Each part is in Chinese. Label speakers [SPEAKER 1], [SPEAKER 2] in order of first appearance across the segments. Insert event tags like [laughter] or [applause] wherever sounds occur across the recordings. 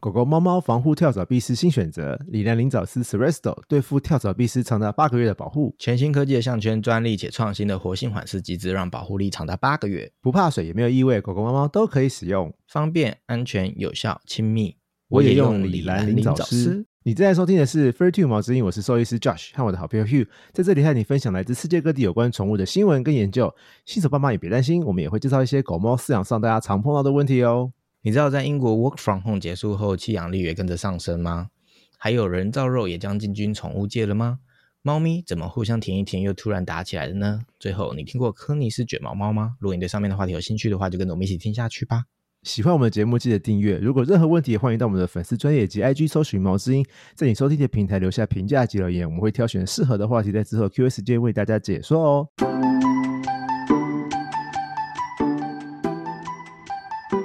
[SPEAKER 1] 狗狗、猫猫防护跳蚤必虱新选择，李兰灵藻丝 Seresto 对付跳蚤、必虱长达八个月的保护，
[SPEAKER 2] 全新科技的项圈，专利且创新的活性缓释机制，让保护力长达八个月，
[SPEAKER 1] 不怕水也没有异味，狗狗、猫猫都可以使用，
[SPEAKER 2] 方便、安全、有效、亲密。
[SPEAKER 1] 我也用李兰灵藻丝。你正在收听的是 Fur Two 毛之音，我是兽医师 Josh 和我的好朋友 Hugh，在这里和你分享来自世界各地有关宠物的新闻跟研究。新手爸妈也别担心，我们也会介绍一些狗猫饲养上大家常碰到的问题哦。
[SPEAKER 2] 你知道在英国 Work from Home 结束后，弃养率也跟着上升吗？还有人造肉也将进军宠物界了吗？猫咪怎么互相舔一舔又突然打起来了呢？最后，你听过科尼斯卷毛猫吗？如果你对上面的话题有兴趣的话，就跟着我们一起听下去吧。
[SPEAKER 1] 喜欢我们的节目，记得订阅。如果任何问题，也欢迎到我们的粉丝专业及 IG 搜寻毛之音，在你收听的平台留下评价及留言，我们会挑选适合的话题，在之后 Q&A 时间为大家解说哦。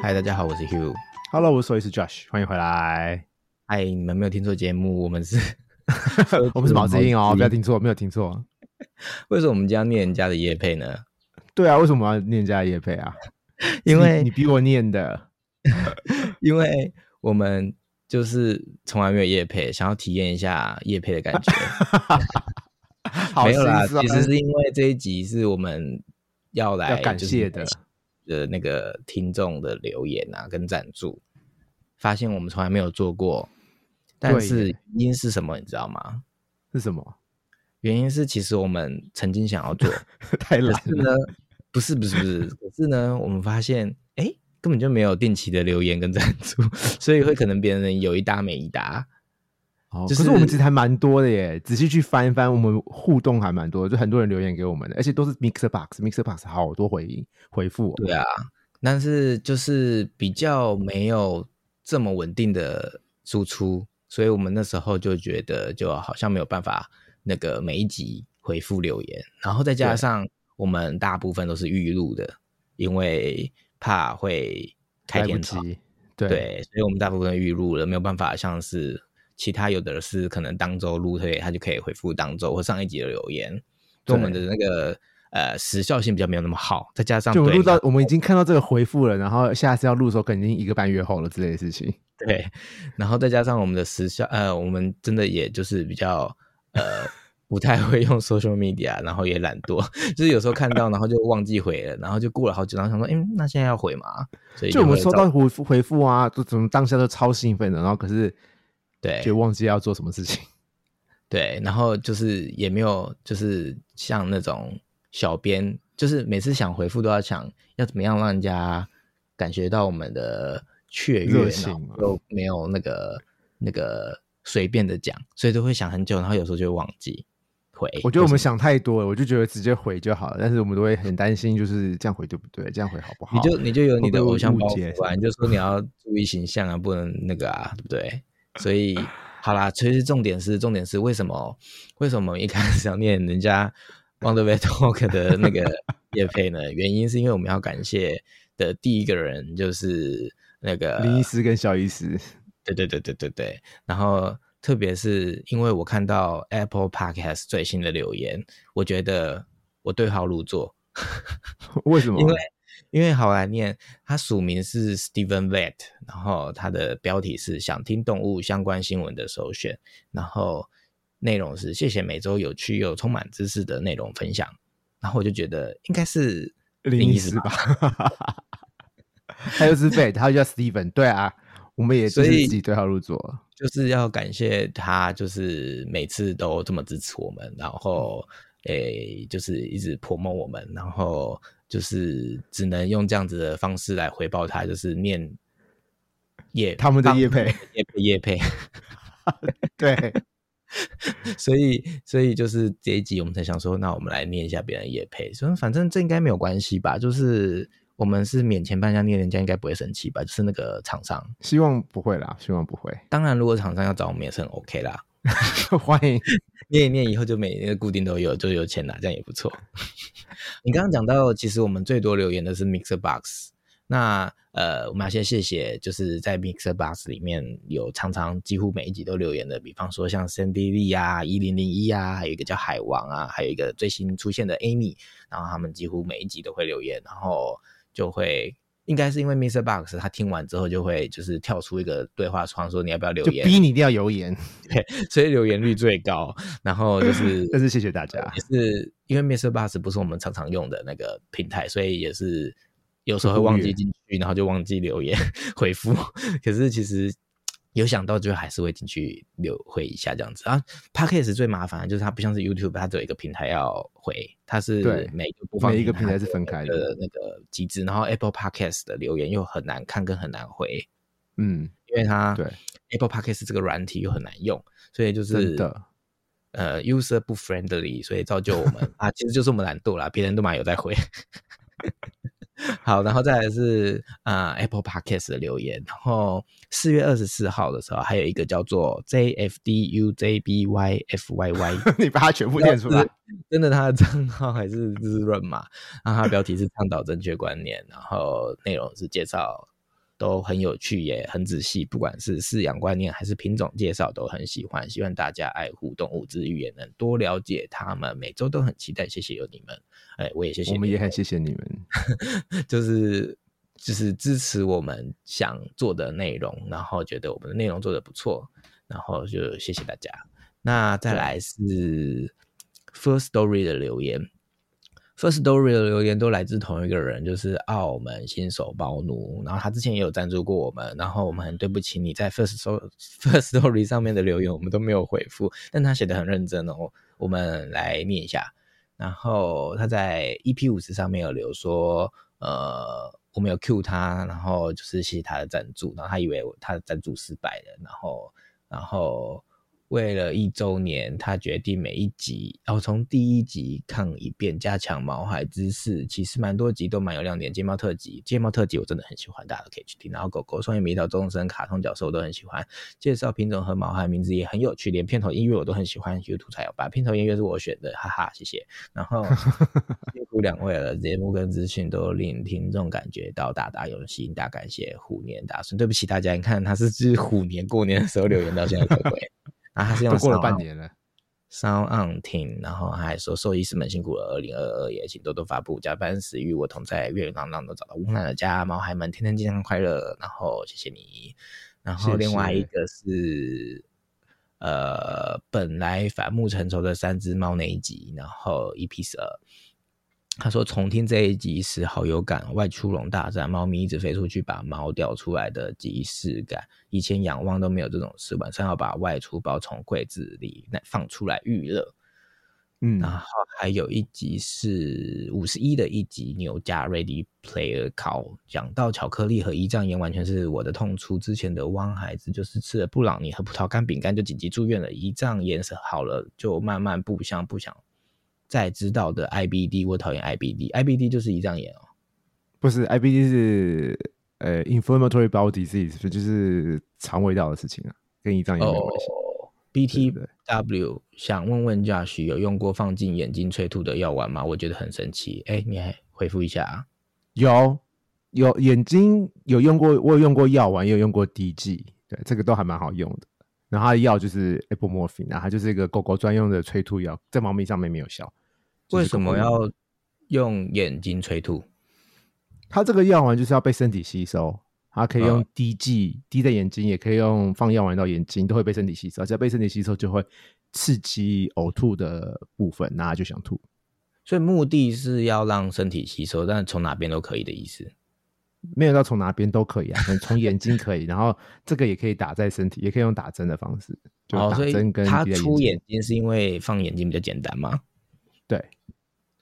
[SPEAKER 2] 嗨，大家好，我是 Hugh。
[SPEAKER 1] Hello，我是兽医师 Josh，欢迎回来。
[SPEAKER 2] 嗨，你们没有听错节目，我们是 [laughs]
[SPEAKER 1] 我们是毛志英哦，[laughs] 不要听错，没有听错。
[SPEAKER 2] 为什么我们要念人家的叶配呢？
[SPEAKER 1] 对啊，为什么要念人家的叶配啊？[laughs]
[SPEAKER 2] 因为
[SPEAKER 1] 你逼我念的。
[SPEAKER 2] 因为我们就是从来没有叶配，想要体验一下叶配的感觉。
[SPEAKER 1] 好
[SPEAKER 2] 没有啦，其实是因为这一集是我们要来
[SPEAKER 1] 要感谢的
[SPEAKER 2] 就是的那个听众的留言啊，跟赞助，发现我们从来没有做过，但是原因是什么，你知道吗？
[SPEAKER 1] 是什么？
[SPEAKER 2] 原因是其实我们曾经想要做，[laughs]
[SPEAKER 1] 太懒了。
[SPEAKER 2] 呢，不是不是不是，可是呢，我们发现哎，诶根本就没有定期的留言跟赞助，[laughs] 所以会可能别人有一搭没一搭。
[SPEAKER 1] 哦，
[SPEAKER 2] 就
[SPEAKER 1] 可是我们其实还蛮多的耶，仔细去翻一翻，我们互动还蛮多的，就很多人留言给我们的，而且都是 Mixer Box，Mixer Box 好多回应回复、哦。
[SPEAKER 2] 对啊，但是就是比较没有这么稳定的输出，所以我们那时候就觉得就好像没有办法那个每一集回复留言，然后再加上我们大部分都是预录的，因为怕会开天窗，
[SPEAKER 1] 对
[SPEAKER 2] 对，所以我们大部分预录了，没有办法像是其他有的是可能当周录，所以他就可以回复当周或上一集的留言，对我们的那个呃时效性比较没有那么好，再加上
[SPEAKER 1] 就我录到我们已经看到这个回复了，然后下次要录的时候，肯定一个半月后了之类的事情。[laughs]
[SPEAKER 2] 对，然后再加上我们的时效，呃，我们真的也就是比较呃不太会用 social media，然后也懒惰，[laughs] 就是有时候看到然后就忘记回了，然后就过了好久，然后想说，哎，那现在要回吗？所以
[SPEAKER 1] 就我们收到回复回复啊，就怎么当下都超兴奋的，然后可是
[SPEAKER 2] 对
[SPEAKER 1] 就忘记要做什么事情。[laughs]
[SPEAKER 2] 对，然后就是也没有就是像那种小编，就是每次想回复都要想要怎么样让人家感觉到我们的雀跃，
[SPEAKER 1] 热情
[SPEAKER 2] 然后
[SPEAKER 1] 嘛
[SPEAKER 2] 又没有那个那个随便的讲，所以都会想很久，然后有时候就会忘记回。
[SPEAKER 1] 我觉得我们想太多了，我就觉得直接回就好了，但是我们都会很担心，就是这样回对不对？这样回好不好？
[SPEAKER 2] 你就你就有你的偶像包袱啊，你就说你要注意形象啊，不能那个啊，对不对？所以好啦，其实重点是重点是为什么为什么一开始要念人家 Wonder Vet Talk 的那个叶配呢？原因是因为我们要感谢的第一个人就是那个
[SPEAKER 1] 林医师跟小医师，
[SPEAKER 2] 对对对对对对，然后特别是因为我看到 Apple Podcast 最新的留言，我觉得我对号入座。[laughs]
[SPEAKER 1] 为什么？
[SPEAKER 2] 因为因为好来念，他署名是 Steven Vet，然后他的标题是想听动物相关新闻的首选，然后内容是谢谢每周有趣又充满知识的内容分享，然后我就觉得应该是
[SPEAKER 1] 林
[SPEAKER 2] 林医师
[SPEAKER 1] 吧，[laughs] 他就是 Vet，他就叫 Steven，对啊，我们也就是自己对号入座。
[SPEAKER 2] 就是要感谢他，就是每次都这么支持我们，然后诶，就是一直 promote 我们，然后就是只能用这样子的方式来回报他，就是念叶
[SPEAKER 1] 他们的叶配，
[SPEAKER 2] 叶配叶配，[laughs]
[SPEAKER 1] 对，[laughs]
[SPEAKER 2] 所以所以就是这一集我们才想说，那我们来念一下别人的叶配，所以反正这应该没有关系吧，就是我们是免钱帮人家念，人家应该不会生气吧，就是那个厂商，
[SPEAKER 1] 希望不会啦，希望不会。
[SPEAKER 2] 当然如果厂商要找我们也是很 OK 啦。[laughs]
[SPEAKER 1] 欢迎，[laughs]
[SPEAKER 2] 念一念以后就每年固定都有，就有钱拿，这样也不错。[laughs] 你刚刚讲到，其实我们最多留言的是 Mixer Box。那呃，我们要先谢谢，就是在 Mixer Box 里面有常常几乎每一集都留言的，比方说像 Sandy Lee 啊、一零零一啊，还有一个叫海王啊，还有一个最新出现的 Amy，然后他们几乎每一集都会留言，然后就会应该是因为 Mr. Box 他听完之后就会就是跳出一个对话窗，说你要不要留
[SPEAKER 1] 就
[SPEAKER 2] 言，
[SPEAKER 1] 逼你一定要留言。[laughs]
[SPEAKER 2] 对，所以留言率最高。然后就是，[laughs]
[SPEAKER 1] 但是谢谢大家
[SPEAKER 2] 也是因为 Mr. Box 不是我们常常用的那个平台，所以也是有时候会忘记进去，然后就忘记留言 [laughs] 回复。可是其实有想到，就还是会进去留回一下这样子啊。Podcast 最麻烦的就是它不像是 YouTube，它只有一个平台要回，它是
[SPEAKER 1] 对
[SPEAKER 2] 每个播放
[SPEAKER 1] 每一个平台是分开的
[SPEAKER 2] 的那个机制，然后 Apple Podcast 的留言又很难看跟很难回，
[SPEAKER 1] 嗯，
[SPEAKER 2] 因为它
[SPEAKER 1] 对
[SPEAKER 2] Apple Podcast 这个软体又很难用，所以就是
[SPEAKER 1] 真的
[SPEAKER 2] 呃 user 不 friendly，所以造就我们 [laughs] 啊，其实就是我们懒惰啦，别人都蛮有在回。好，然后再来是呃 Apple Podcast 的留言，然后四月二十四号的时候，还有一个叫做 JFDUJBYFYY，[laughs]
[SPEAKER 1] 你把它全部念出来。
[SPEAKER 2] 真的他的账号还是滋润嘛？然后标题是倡导正确观念，然后内容是介绍都很有趣，也很仔细，不管是饲养观念还是品种介绍都很喜欢，希望大家爱护动物之余也能多了解它们。每周都很期待，谢谢有你们，哎，我也谢谢你
[SPEAKER 1] 我们也很谢谢你们。[laughs]
[SPEAKER 2] 就是就是支持我们想做的内容，然后觉得我们的内容做的不错，然后就谢谢大家。那再来是 First Story 的留言，First Story 的留言都来自同一个人，就是澳门新手包奴。然后他之前也有赞助过我们，然后我们很对不起你在 First Story [laughs] First Story 上面的留言，我们都没有回复，但他写的很认真哦，我们来念一下。然后他在 EP 五十上面有留说，呃，我们有 Q 他，然后就是谢谢他的赞助，然后他以为他的赞助失败了，然后然后为了一周年，他决定每一集，然后从第一集看一遍，加强毛孩知识。其实蛮多集都蛮有亮点，睫毛特辑，睫毛特辑我真的很喜欢，大家都可以去听。然后狗狗双眼迷到终身卡通角色我都很喜欢，介绍品种和毛孩名字也很有趣，连片头音乐我都很喜欢。YouTube 才有吧，片头音乐是我选的，哈哈，谢谢。然后 [laughs] 辛苦两位了，节目跟资讯都令听众感觉到大大有心，大感谢虎年大顺。对不起大家，你看他是只虎年过年的时候留言到现在才回，[laughs] 然后他是用
[SPEAKER 1] 都过了半年了
[SPEAKER 2] ，Sound on 听，然后还说兽医师们辛苦了，二零二二也请多多发布，加班时与我同在，月朗朗都找到温暖的家，毛孩们天天健康快乐，然后谢谢你，然后另外一个是呃本来反目成仇的三只猫那一集，然后 EP 十二。他说：“重听这一集时好有感，外出笼大战，猫咪一直飞出去把猫叼出来的即视感。以前仰望都没有这种事，晚上要把外出包从柜子里那放出来预热。
[SPEAKER 1] 嗯，
[SPEAKER 2] 然后还有一集是五十一的一集，牛加 Ready Player 考，讲到巧克力和胰脏炎完全是我的痛处。之前的汪孩子就是吃了布朗尼和葡萄干饼干就紧急住院了，胰脏炎是好了，就慢慢不想不想再知道的 IBD，我讨厌 IBD，IBD 就是胰脏炎哦。
[SPEAKER 1] 不是 IBD 是呃 inflammatory bowel disease，就是肠胃道的事情啊，跟胰脏炎没有关系。
[SPEAKER 2] ，BTW 想问问 Josh 有用过放进眼睛催吐的药丸吗？我觉得很神奇。哎，你还回复一下啊？
[SPEAKER 1] 有有眼睛有用过，我有用过药丸，也有用过滴剂，对，这个都还蛮好用的。然后它的药就是 apomorphine，然后它就是一个狗狗专用的催吐药，在猫咪上面没有效。就是
[SPEAKER 2] 为什么要用眼睛催吐？
[SPEAKER 1] 它这个药丸就是要被身体吸收，它可以用
[SPEAKER 2] 嗯
[SPEAKER 1] 滴剂滴在眼睛，也可以用放药丸到眼睛，都会被身体吸收。只要被身体吸收，就会刺激呕吐的部分，那它就想吐。
[SPEAKER 2] 所以目的是要让身体吸收，但从哪边都可以的意思。
[SPEAKER 1] 没有到从哪边都可以啊，从眼睛可以，[laughs] 然后这个也可以打在身体，也可以用打针的方式，就
[SPEAKER 2] 哦，
[SPEAKER 1] 打
[SPEAKER 2] 所以
[SPEAKER 1] 针跟
[SPEAKER 2] 他
[SPEAKER 1] 滴在
[SPEAKER 2] 出眼
[SPEAKER 1] 睛。
[SPEAKER 2] 睛是因为放眼睛比较简单吗？
[SPEAKER 1] 对，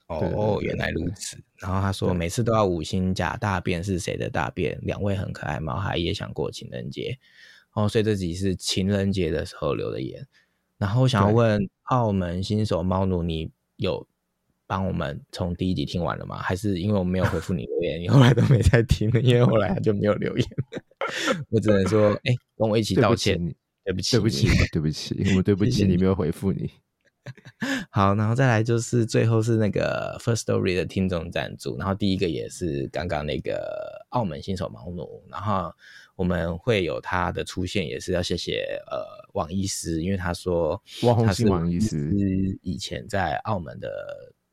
[SPEAKER 2] 哦，
[SPEAKER 1] 对
[SPEAKER 2] 原来如此。然后他说
[SPEAKER 1] 对
[SPEAKER 2] 每次都要五星假大便是谁的大便？两位很可爱，毛孩也想过情人节哦，所以这集是情人节的时候留的言。然后我想要问澳门新手猫奴，你有帮我们从第一集听完了吗？还是因为我没有回复你留言，你 [laughs] 后来都没再听了？因为后来他就没有留言。[laughs] 我只能说，哎、跟我一起道歉，
[SPEAKER 1] 你，
[SPEAKER 2] 对不起，
[SPEAKER 1] 对不起，对不起，我们对不起你没有回复你。[laughs]
[SPEAKER 2] 好，然后再来就是最后是那个 First Story 的听众赞助，然后第一个也是刚刚那个澳门新手毛奴，然后我们会有他的出现，也是要谢谢呃王医师，因为他说他是
[SPEAKER 1] 信王医师
[SPEAKER 2] 师以前在澳门的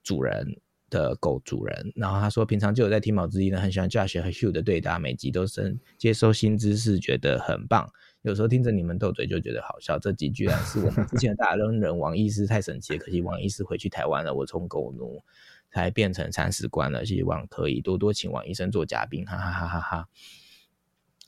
[SPEAKER 2] 主人，的狗主人，然后他说平常就有在听毛之一呢，很喜欢 Josh 和 Hugh 的对答，每集都是接收新知识，觉得很棒。有时候听着你们斗嘴就觉得好笑，这集居然是我们之前的大恩人王医师，太神奇了！可惜王医师回去台湾了，我从狗奴才变成铲屎官了，希望可以多多请王医生做嘉宾，哈哈哈哈哈。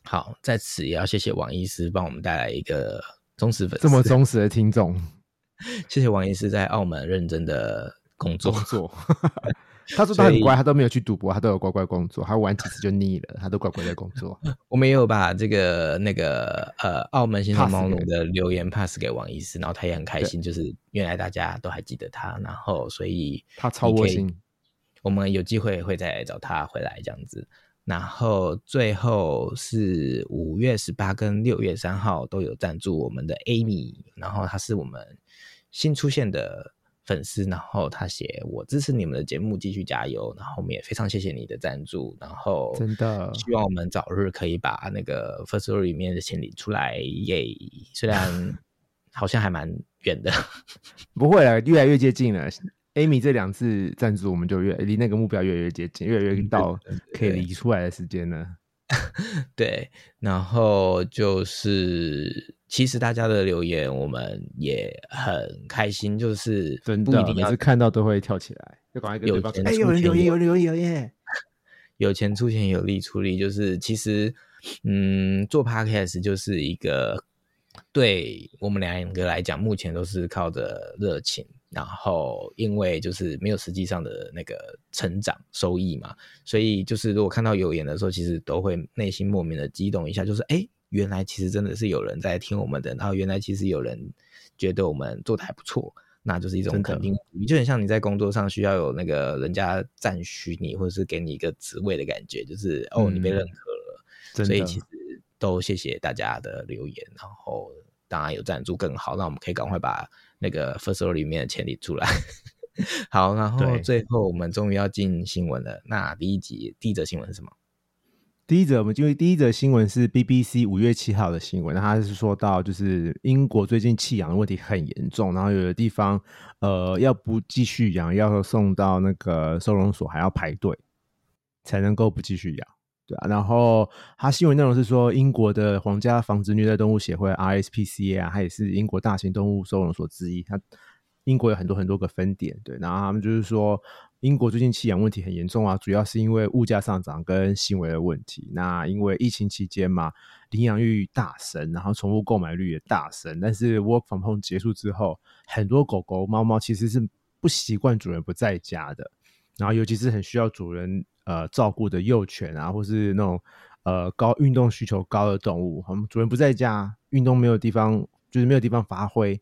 [SPEAKER 2] 好，在此也要谢谢王医师帮我们带来一个忠实粉丝，
[SPEAKER 1] 这么忠实的听众，[laughs]
[SPEAKER 2] 谢谢王医师在澳门认真的工作
[SPEAKER 1] 工作。[laughs] 他说他很乖，他都没有去赌博，他都有乖乖工作。他玩几次就腻了，他都乖乖在工作。[laughs]
[SPEAKER 2] 我们也有把这个那个呃澳门新手猫奴的留言 pass 给王医师，然后他也很开心，就是原来大家都还记得他，然后所以
[SPEAKER 1] 他超窝心。
[SPEAKER 2] 我们有机会会再找他回来这样子。然后最后是五月十八跟六月三号都有赞助我们的 Amy，然后他是我们新出现的。粉丝，然后他写我支持你们的节目，继续加油。然后我们也非常谢谢你的赞助，然后
[SPEAKER 1] 真的
[SPEAKER 2] 希望我们早日可以把那个 First Story 里面的钱领出来。耶，虽然 [laughs] 好像还蛮远的，[laughs]
[SPEAKER 1] 不会了，越来越接近了。Amy 这两次赞助，我们就越离那个目标越来越接近，越来越到可以理出来的时间了。[laughs]
[SPEAKER 2] 对，然后就是。其实大家的留言我们也很开心，就是
[SPEAKER 1] 真的每次看到都会跳起来，就赶快
[SPEAKER 2] 有钱
[SPEAKER 1] 哎，有人留言，有人留言耶！
[SPEAKER 2] 有钱出钱，有力出力，就是其实，嗯，做 podcast 就是一个对我们两个来讲，目前都是靠着热情，然后因为就是没有实际上的那个成长收益嘛，所以就是如果看到有言的时候，其实都会内心莫名的激动一下，就是哎。原来其实真的是有人在听我们的，然后原来其实有人觉得我们做的还不错，那就是一种肯定。就很像你在工作上需要有那个人家赞许你，或者是给你一个职位的感觉，就是哦你被认可了。所以其实都谢谢大家的留言，然后当然有赞助更好，那我们可以赶快把那个 first row 里面的钱领出来。[laughs] 好，然后最后我们终于要进新闻了。那第一集第一则新闻是什么？
[SPEAKER 1] 第一则，我们因为第一则新闻是 BBC 五月七号的新闻，那他是说到就是英国最近弃养的问题很严重，然后有的地方呃要不继续养，要送到那个收容所还要排队才能够不继续养，对啊。然后他新闻内容是说，英国的皇家防止虐待动物协会 RSPCA 啊，它也是英国大型动物收容所之一，它英国有很多很多个分点，对，然后他们就是说。英国最近弃养问题很严重啊，主要是因为物价上涨跟行为的问题。那因为疫情期间嘛，领养率大升，然后宠物购买率也大升。但是 Work from home 结束之后，很多狗狗、猫猫其实是不习惯主人不在家的。然后尤其是很需要主人呃照顾的幼犬啊，或是那种呃高运动需求高的动物，他们主人不在家，运动没有地方，就是没有地方发挥，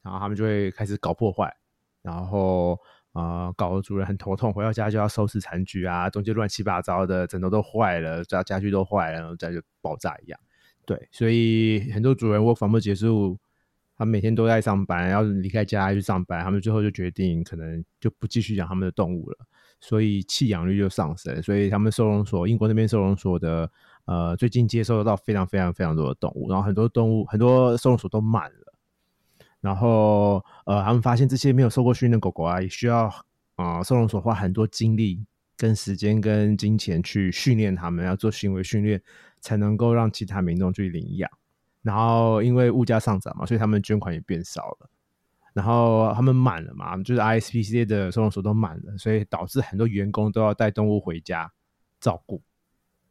[SPEAKER 1] 然后他们就会开始搞破坏，然后。啊，搞得主人很头痛，回到家就要收拾残局啊，中间乱七八糟的，枕头都坏了，家家具都坏了，然后再就爆炸一样。对，所以很多主人我房不结束，他每天都在上班，要离开家去上班，他们最后就决定可能就不继续养他们的动物了，所以弃养率就上升，所以他们收容所，英国那边收容所的呃，最近接收到非常非常非常多的动物，然后很多动物很多收容所都满了。然后，呃，他们发现这些没有受过训练的狗狗啊，也需要啊收容所花很多精力、跟时间、跟金钱去训练他们，要做行为训练，才能够让其他民众去领养。然后，因为物价上涨嘛，所以他们捐款也变少了。然后他们满了嘛，就是 ISPC 的收容所都满了，所以导致很多员工都要带动物回家照顾。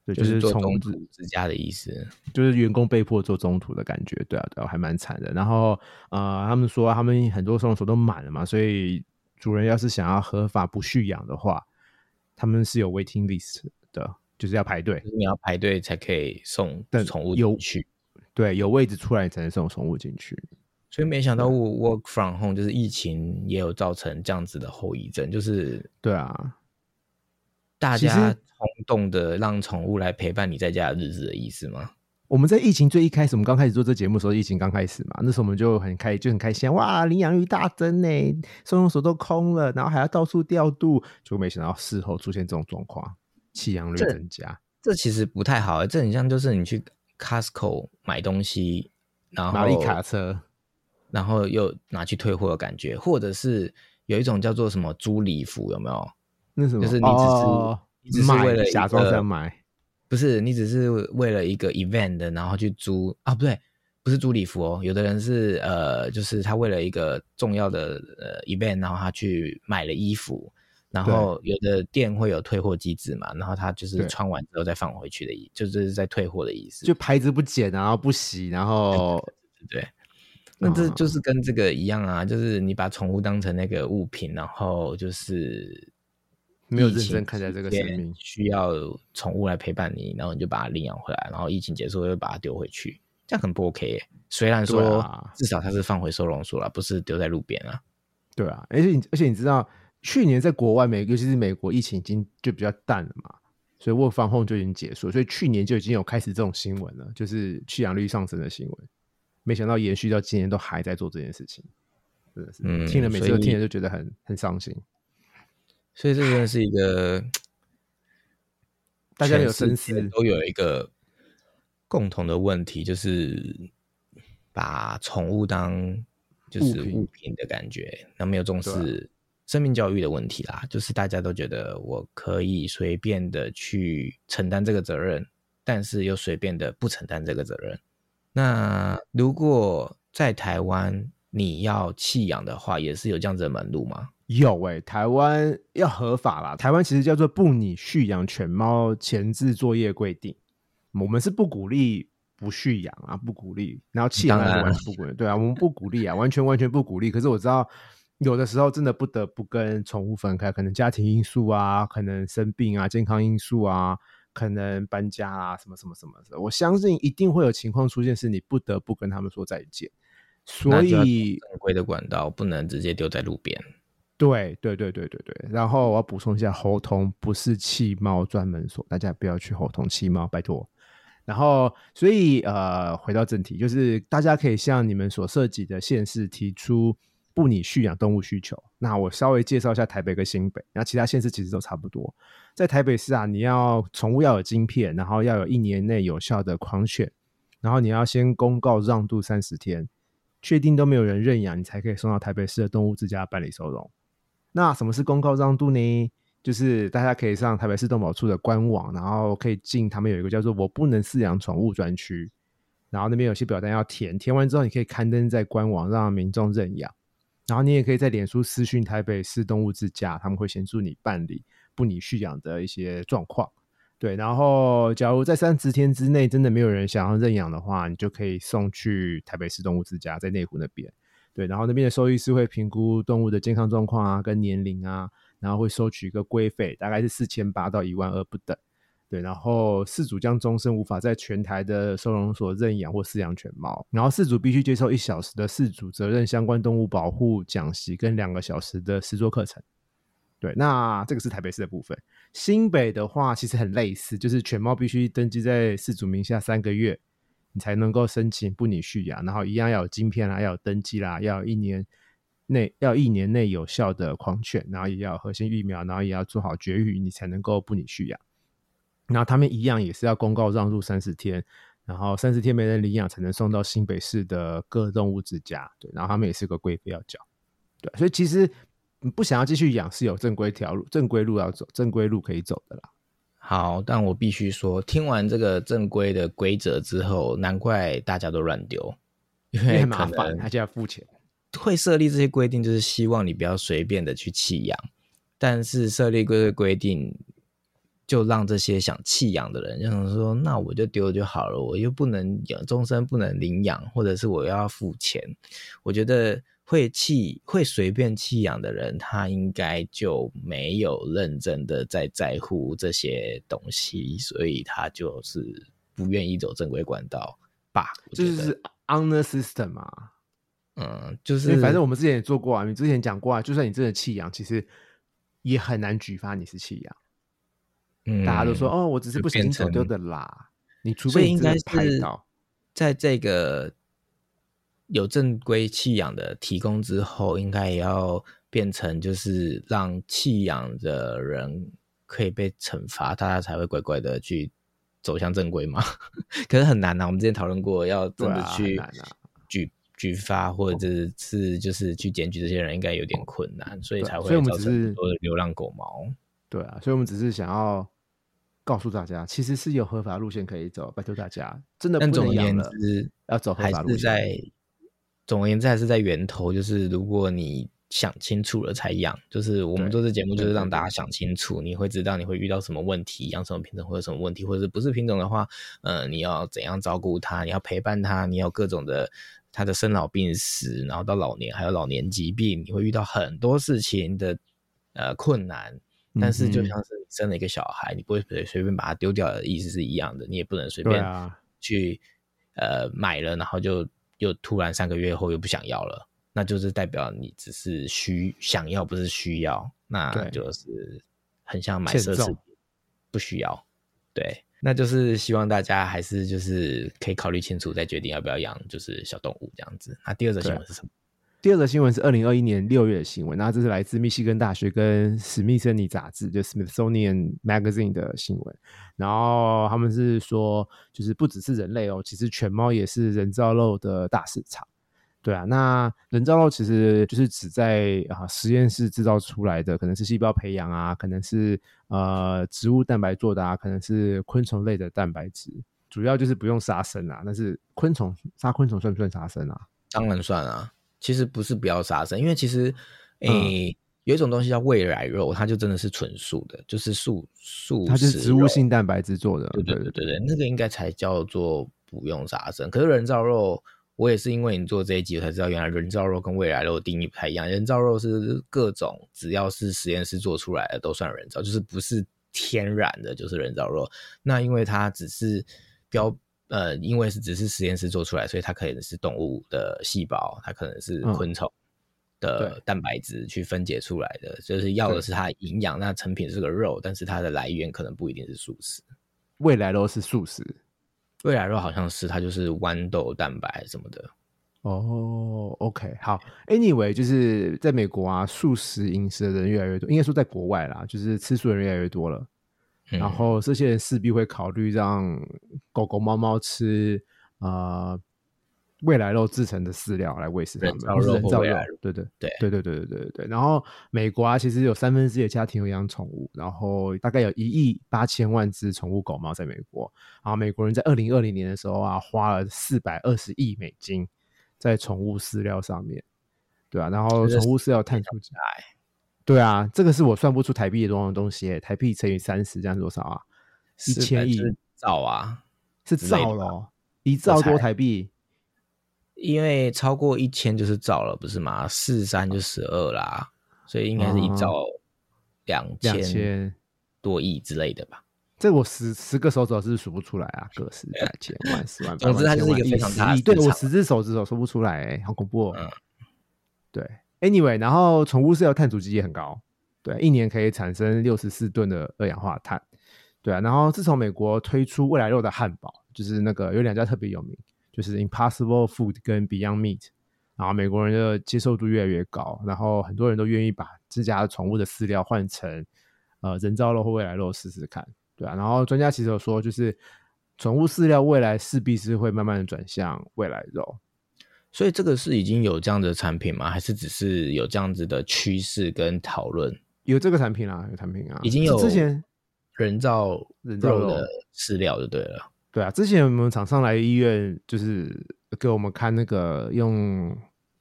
[SPEAKER 1] 对，就是
[SPEAKER 2] 做中途之家的意思，
[SPEAKER 1] 就是员工被迫做中途的感觉，对啊，对啊，还蛮惨的。然后，呃，他们说他们很多收容所都满了嘛，所以主人要是想要合法不续养的话，他们是有 waiting list 的，就是要排队，
[SPEAKER 2] 你要排队才可以送宠物进去，
[SPEAKER 1] 对，有位置出来才能送宠物进去。
[SPEAKER 2] 所以没想到 work from home 就是疫情也有造成这样子的后遗症，就是
[SPEAKER 1] 对啊。
[SPEAKER 2] 大家冲动的让宠物来陪伴你在家的日子的意思吗？
[SPEAKER 1] 我们在疫情最一开始，我们刚开始做这节目的时候，疫情刚开始嘛，那时候我们就很开就很开心，哇，领养率大增呢，收容所都空了，然后还要到处调度，就没想到事后出现这种状况，弃养率增加。
[SPEAKER 2] 这其实不太好，这很像就是你去 Costco 买东西，然后
[SPEAKER 1] 拿一卡车，
[SPEAKER 2] 然后又拿去退货的感觉，或者是有一种叫做什么租礼服，有没有？
[SPEAKER 1] 那什么？
[SPEAKER 2] 就是你只是、
[SPEAKER 1] 哦
[SPEAKER 2] 你只是为了
[SPEAKER 1] 假装在买，
[SPEAKER 2] 不是你只是为了一个 event 的，然后去租啊？不对，不是租礼服哦。有的人是呃，就是他为了一个重要的呃 event，然后他去买了衣服，然后有的店会有退货机制嘛，然后他就是穿完之后再放回去的意，就是在退货的意思。
[SPEAKER 1] 就牌子不剪啊，然后不洗，然后
[SPEAKER 2] 对，那这
[SPEAKER 1] 啊
[SPEAKER 2] 就是跟这个一样啊，就是你把宠物当成那个物品，然后就是
[SPEAKER 1] 没有认真看待这个生命
[SPEAKER 2] 需要宠物来陪伴你，然后你就把它领养回来，然后疫情结束又把它丢回去，这样很不 OK 耶。虽然
[SPEAKER 1] 对
[SPEAKER 2] 说
[SPEAKER 1] 啊
[SPEAKER 2] 至少它是放回收容所了，不是丢在路边啊。
[SPEAKER 1] 对啊，而且你而且你知道，去年在国外美，尤其是美国疫情已经就比较淡了嘛，所以 work from home 就已经结束，所以去年就已经有开始这种新闻了，就是弃养率上升的新闻。没想到延续到今年都还在做这件事情，真的是、
[SPEAKER 2] 嗯
[SPEAKER 1] 听了每次都听了就觉得很很伤心。
[SPEAKER 2] 所以这真的是一个
[SPEAKER 1] 大家有深思
[SPEAKER 2] 都有一个共同的问题，就是把宠物当就是
[SPEAKER 1] 物品
[SPEAKER 2] 的感觉，那没有重视生命教育的问题啦。就是大家都觉得我可以随便的去承担这个责任，但是又随便的不承担这个责任。那如果在台湾你要弃养的话，也是有这样子的门路吗？
[SPEAKER 1] 有诶、台湾要合法啦。台湾其实叫做不拟蓄养犬猫前置作业规定，我们是不鼓励不蓄养啊，不鼓励，然后弃养完全不鼓励。对啊，我们不鼓励啊，完全完全不鼓励。可是我知道有的时候真的不得不跟宠物分开，可能家庭因素啊，可能生病啊，健康因素啊。可能搬家啊，什么什么什么的，我相信一定会有情况出现，是你不得不跟他们说再见。所以
[SPEAKER 2] 正规的管道不能直接丢在路边。
[SPEAKER 1] 对对对对对对，然后我要补充一下，猴童不是弃猫专门所，大家不要去猴童弃猫，拜托。然后，所以呃，回到正题，就是大家可以向你们所涉及的县市提出不拟蓄养动物需求。那我稍微介绍一下台北跟新北，然后其他县市其实都差不多。在台北市啊，你要宠物要有晶片，然后要有一年内有效的狂犬，然后你要先公告让渡三十天，确定都没有人认养，你才可以送到台北市的动物之家办理收容。那什么是公告让渡呢？就是大家可以上台北市动保处的官网，然后可以进他们有一个叫做“我不能饲养宠物”专区，然后那边有些表单要填，填完之后你可以刊登在官网让民众认养，然后你也可以在脸书私讯台北市动物之家，他们会协助你办理不拟蓄养的一些状况。对，然后假如在三十天之内真的没有人想要认养的话，你就可以送去台北市动物之家，在内湖那边。对，然后那边的兽医师会评估动物的健康状况啊，跟年龄啊，然后会收取一个规费，大概是四千八到一万二不等。对，然后饲主将终身无法在全台的收容所认养或饲养犬猫，然后饲主必须接受一小时的饲主责任相关动物保护讲习跟两个小时的实作课程。对，那这个是台北市的部分。新北的话其实很类似，就是犬猫必须登记在饲主名下三个月，你才能够申请不拟续养，然后一样要有晶片啦，要有登记啦，要一年内要一年内有效的狂犬，然后也要核心疫苗，然后也要做好绝育，你才能够不拟续养。然后他们一样也是要公告让入三十天，然后三十天没人领养才能送到新北市的各动物之家。对，然后他们也是个规费要缴。对，所以其实你不想要继续养是有正规条路、正规路要走、正规路可以走的啦。
[SPEAKER 2] 好，但我必须说，听完这个正规的规则之后，难怪大家都乱丢，因
[SPEAKER 1] 因为麻烦，
[SPEAKER 2] 能
[SPEAKER 1] 他就要付钱。
[SPEAKER 2] 会设立这些规定，就是希望你不要随便的去弃养，但是设立规规定，就让这些想弃养的人，就想说，那我就丢就好了，我又不能养，终身不能领养，或者是我要付钱。我觉得会弃会随便弃养的人，他应该就没有认真的在在乎这些东西，所以他就是不愿意走正规管道吧。
[SPEAKER 1] 这就是 honor system 嘛。
[SPEAKER 2] 嗯，就是
[SPEAKER 1] 反正我们之前也做过啊，你之前讲过啊，就算你真的弃养，其实也很难举发你是弃养。
[SPEAKER 2] 嗯
[SPEAKER 1] 大家都说哦，我只是不小心
[SPEAKER 2] 变成
[SPEAKER 1] 走丢的啦。你除
[SPEAKER 2] 所以应该
[SPEAKER 1] 拍
[SPEAKER 2] 是
[SPEAKER 1] 到，
[SPEAKER 2] 在这个有正规弃养的提供之后，应该也要变成就是让弃养的人可以被惩罚，大家才会乖乖的去走向正规嘛。[laughs] 可是很难啊，我们之前讨论过，要真的去举举发或者是就是去检举这些人，应该有点困难，所以才会
[SPEAKER 1] 所以我们只是
[SPEAKER 2] 造成很多流浪狗毛。
[SPEAKER 1] 对啊，所以我们只是想要告诉大家，其实是有合法路线可以走，拜托大家真的不能养了，要走合法路线。
[SPEAKER 2] 在总而言之，还是在源头，就是如果你。想清楚了才养，就是我们做这节目，就是让大家想清楚，你会知道你会遇到什么问题，养什么品种会有什么问题，或者是不是品种的话，呃，你要怎样照顾它，你要陪伴它，你要各种的它的生老病死，然后到老年还有老年疾病，你会遇到很多事情的呃困难。但是就像是你生了一个小孩，你不会随随便把它丢掉的意思是一样的，你也不能随便去呃买了，然后就又突然三个月后又不想要了。那就是代表你只是需想要，不是需要，那就是很像买奢侈品，不需要。对，那就是希望大家还是就是可以考虑清楚再决定要不要养，就是小动物这样子。那第二则新闻是什么？
[SPEAKER 1] 第二则新闻是二零二一年六月的新闻，那这是来自密西根大学跟史密森尼杂志，就 Smithsonian Magazine 的新闻。然后他们是说，就是不只是人类哦，其实犬猫也是人造肉的大市场。对啊，那人造肉其实就是指在啊实验室制造出来的，可能是细胞培养啊，可能是呃植物蛋白做的啊，可能是昆虫类的蛋白质，主要就是不用杀生啊。但是昆虫杀昆虫算不算杀生啊？
[SPEAKER 2] 当然算啊。其实不是不要杀生，因为其实诶有一种东西叫未来肉，它就真的是纯素的，就是素素，
[SPEAKER 1] 它是植物性蛋白质做的。
[SPEAKER 2] 对对对对对，那个应该才叫做不用杀生。可是人造肉。我也是因为你做这一集，我才知道原来人造肉跟未来肉定义不太一样。人造肉是各种只要是实验室做出来的都算人造，就是不是天然的，就是人造肉。那因为它只是标呃，因为是只是实验室做出来，所以它可能是动物的细胞，它可能是昆虫的蛋白质去分解出来的，就是要的是它营养。那成品是个肉，但是它的来源可能不一定是素食。
[SPEAKER 1] 未来肉是素食。
[SPEAKER 2] 未来肉好像是它就是豌豆蛋白什么的
[SPEAKER 1] 哦。OK，好，Anyway，就是在美国啊，素食饮食的人越来越多，应该说在国外啦，就是吃素的人越来越多了。然后这些人势必会考虑让狗狗、猫猫吃啊。未来肉制成的饲料来喂食它们，人造肉，对对对对对对对对对对。然后美国啊，其实有三分之一的家庭有养宠物，然后大概有一亿八千万只宠物狗猫在美国。然后美国人在二零二零年的时候啊，花了四百二十亿美金在宠物饲料上面，对啊，然后宠物饲料碳出来，对啊，这个是我算不出台币多少东西，台币乘以三十，这样多少啊？一千亿
[SPEAKER 2] 兆啊，
[SPEAKER 1] 是兆咯，一兆多台币。
[SPEAKER 2] 因为超过一千就是兆了，不是吗？四三就十二啦，所以应该是一兆两千多亿之类的吧。
[SPEAKER 1] 这我十十个手指头是数不出来啊，个十百千万十万。
[SPEAKER 2] 总之，它就是一个非常大。
[SPEAKER 1] 对我十只手指头说不出来，好恐怖。嗯，对。Anyway，然后宠物饲料碳足迹也很高，对，一年可以产生六十四吨的二氧化碳。对啊，然后自从美国推出未来肉的汉堡，就是那个有两家特别有名。就是 Impossible Food 跟 Beyond Meat，然后美国人的接受度越来越高，然后很多人都愿意把自家宠物的饲料换成呃人造肉或未来肉试试看，对啊。然后专家其实有说，就是宠物饲料未来势必是会慢慢的转向未来肉，
[SPEAKER 2] 所以这个是已经有这样的产品吗？还是只是有这样子的趋势跟讨论？
[SPEAKER 1] 有这个产品啊，有产品啊，
[SPEAKER 2] 已经有
[SPEAKER 1] 之前
[SPEAKER 2] 人造人造肉的饲料就对了。
[SPEAKER 1] 对啊，之前我们厂商来医院，就是给我们看那个用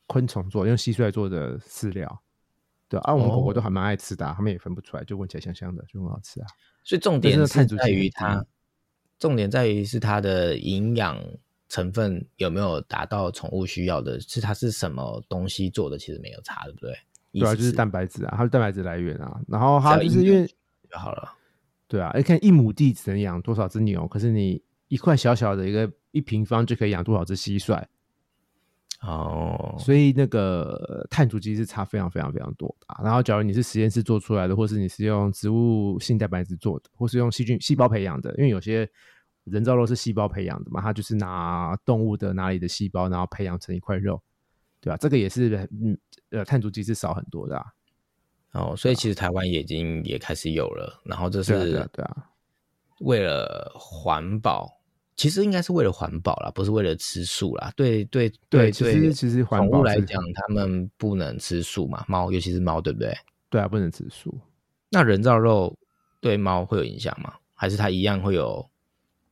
[SPEAKER 1] 昆虫做、用蟋蟀做的饲料。对啊，我们狗狗都还蛮爱吃的，他们也分不出来，就闻起来香香的，就很好吃啊。
[SPEAKER 2] 所以重点是在于它，重点在于是它的营养成分有没有达到宠物需要的，是它是什么东西做的，其实没有差，对不对？
[SPEAKER 1] 对啊，就是蛋白质啊，它是蛋白质来源啊。然后它就是因为
[SPEAKER 2] 就好了。
[SPEAKER 1] 对啊，你看一亩地只能养多少只牛，可是你。一块小小的一个一平方就可以养多少只蟋蟀
[SPEAKER 2] 哦，
[SPEAKER 1] 所以那个碳足迹是差非常非常非常多的。然后，假如你是实验室做出来的，或是你是用植物性蛋白质做的，或是用细菌细胞培养的，因为有些人造肉是细胞培养的嘛，它就是拿动物的哪里的细胞，然后培养成一块肉，对吧？这个也是嗯呃碳足迹是少很多的。
[SPEAKER 2] 哦，所以其实台湾已经也开始有了，然后这是
[SPEAKER 1] 对啊。
[SPEAKER 2] 为了环保，其实应该是为了环保啦，不是为了吃素啦。对对对，
[SPEAKER 1] 其实其实宠
[SPEAKER 2] 物来讲，他们不能吃素嘛，猫尤其是猫，对不对？
[SPEAKER 1] 对啊，不能吃素。
[SPEAKER 2] 那人造肉对猫会有影响吗？还是它一样会有？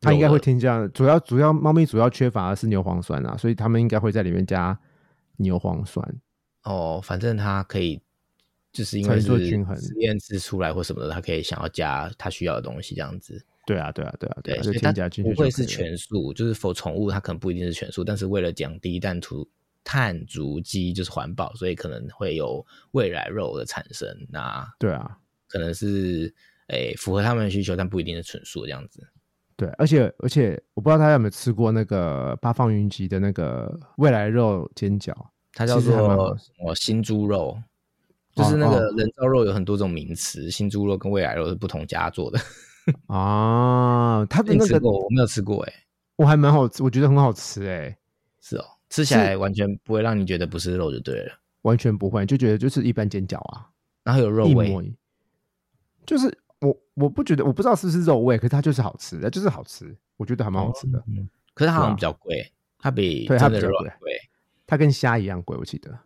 [SPEAKER 1] 它应该会添加，主要主要猫咪主要缺乏的是牛磺酸啊，所以他们应该会在里面加牛磺酸。
[SPEAKER 2] 哦，反正它可以，就是因为
[SPEAKER 1] 是
[SPEAKER 2] 实验室出来或什么的，它可以想要加它需要的东西，这样子。
[SPEAKER 1] 对啊，对啊，对啊，
[SPEAKER 2] 对，
[SPEAKER 1] 就添加进去
[SPEAKER 2] 不会是全素，就是否宠物它可能不一定是全素，但是为了降低碳足碳足迹，就是环保，所以可能会有未来肉的产生。那
[SPEAKER 1] 对啊，
[SPEAKER 2] 可能是诶符合他们的需求，但不一定是纯素这样子。
[SPEAKER 1] 对，而且而且我不知道大家有没有吃过那个八方云集的那个未来肉煎饺，
[SPEAKER 2] 它叫做什么新猪肉，就是那个人造肉有很多种名词，新猪肉跟未来肉是不同家做的。[laughs]
[SPEAKER 1] 啊，他的那个
[SPEAKER 2] 我没有吃过哎，
[SPEAKER 1] 我还蛮好吃，我觉得很好吃哎，
[SPEAKER 2] 是哦，吃起来完全不会让你觉得不是肉就对了，
[SPEAKER 1] 完全不会，就觉得就是一般煎饺啊，
[SPEAKER 2] 然后有肉味，
[SPEAKER 1] 就是我我不觉得，我不知道是不是肉味，可是它就是好吃，就是好吃，我觉得还蛮好吃的，
[SPEAKER 2] 可是它好像比较贵，它比
[SPEAKER 1] 对
[SPEAKER 2] 它比
[SPEAKER 1] 较贵，它跟虾一样贵，我记得